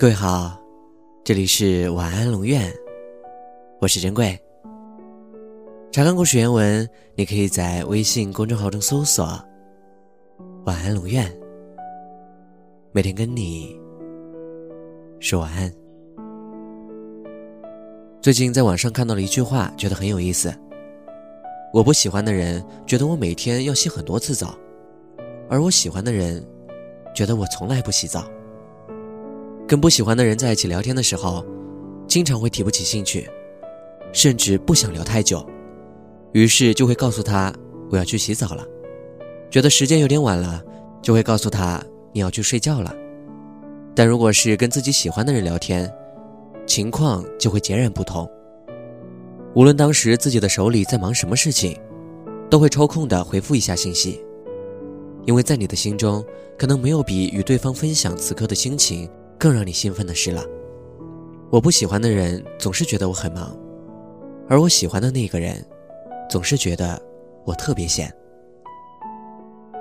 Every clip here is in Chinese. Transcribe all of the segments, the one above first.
各位好，这里是晚安龙院，我是珍贵。查看故事原文，你可以在微信公众号中搜索“晚安龙院”，每天跟你说晚安。最近在网上看到了一句话，觉得很有意思。我不喜欢的人觉得我每天要洗很多次澡，而我喜欢的人觉得我从来不洗澡。跟不喜欢的人在一起聊天的时候，经常会提不起兴趣，甚至不想聊太久，于是就会告诉他我要去洗澡了。觉得时间有点晚了，就会告诉他你要去睡觉了。但如果是跟自己喜欢的人聊天，情况就会截然不同。无论当时自己的手里在忙什么事情，都会抽空的回复一下信息，因为在你的心中，可能没有比与对方分享此刻的心情。更让你兴奋的事了。我不喜欢的人总是觉得我很忙，而我喜欢的那个人，总是觉得我特别闲。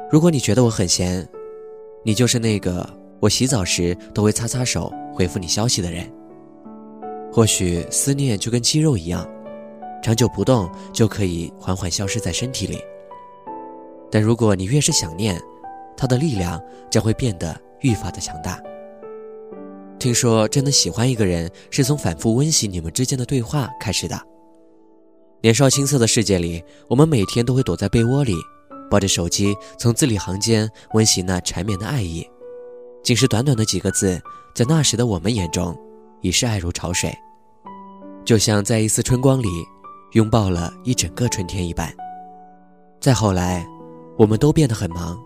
如果你觉得我很闲，你就是那个我洗澡时都会擦擦手回复你消息的人。或许思念就跟肌肉一样，长久不动就可以缓缓消失在身体里。但如果你越是想念，它的力量将会变得愈发的强大。听说真的喜欢一个人，是从反复温习你们之间的对话开始的。年少青涩的世界里，我们每天都会躲在被窝里，抱着手机，从字里行间温习那缠绵的爱意。仅是短短的几个字，在那时的我们眼中，已是爱如潮水，就像在一丝春光里，拥抱了一整个春天一般。再后来，我们都变得很忙，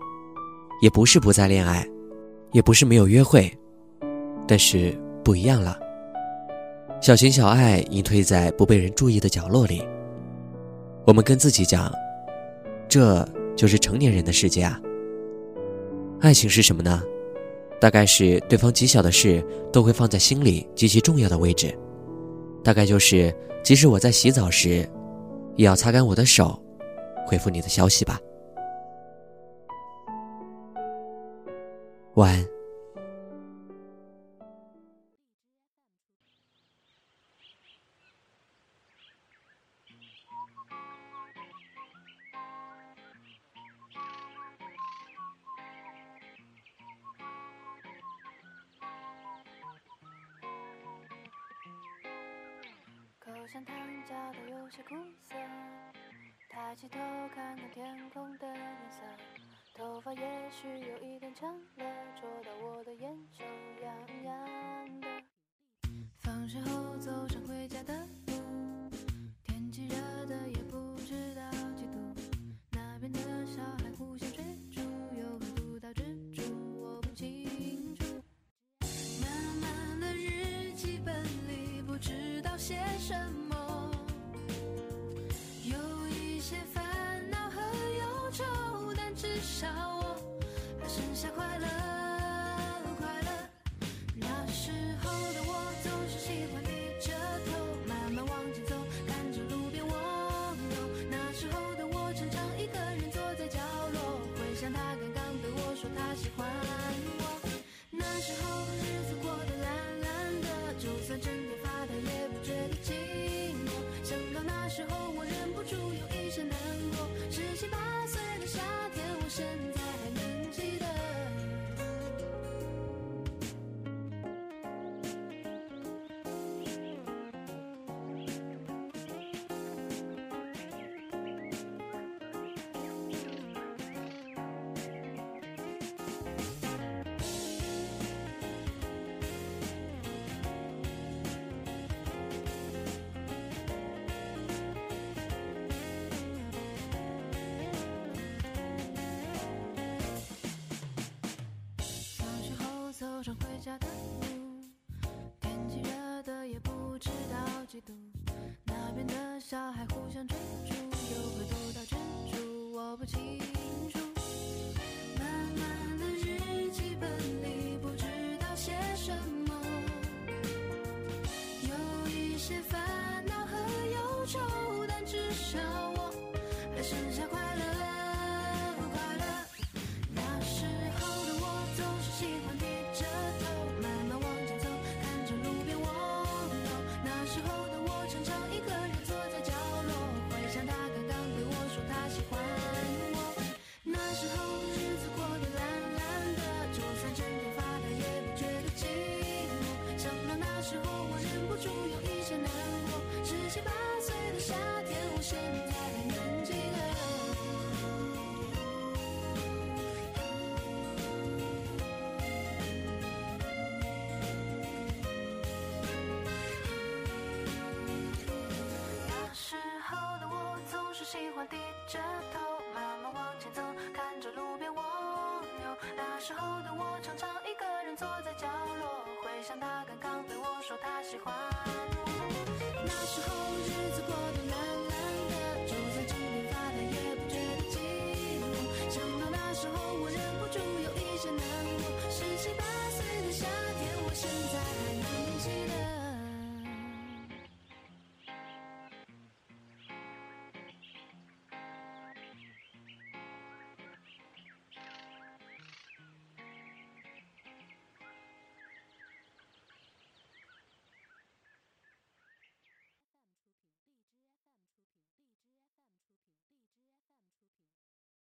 也不是不再恋爱，也不是没有约会。但是不一样了。小情小爱隐退在不被人注意的角落里。我们跟自己讲，这就是成年人的世界啊。爱情是什么呢？大概是对方极小的事都会放在心里极其重要的位置。大概就是，即使我在洗澡时，也要擦干我的手，回复你的消息吧。晚安。上汤浇的有些苦涩，抬起头看看天空的颜色，头发也许有一点长了，戳到我少互相追逐，又会得到珍珠，我不急。喜欢低着头，慢慢往前走，看着路边蜗牛。那时候的我常常一个人坐在角落，回想他刚刚对我说他喜欢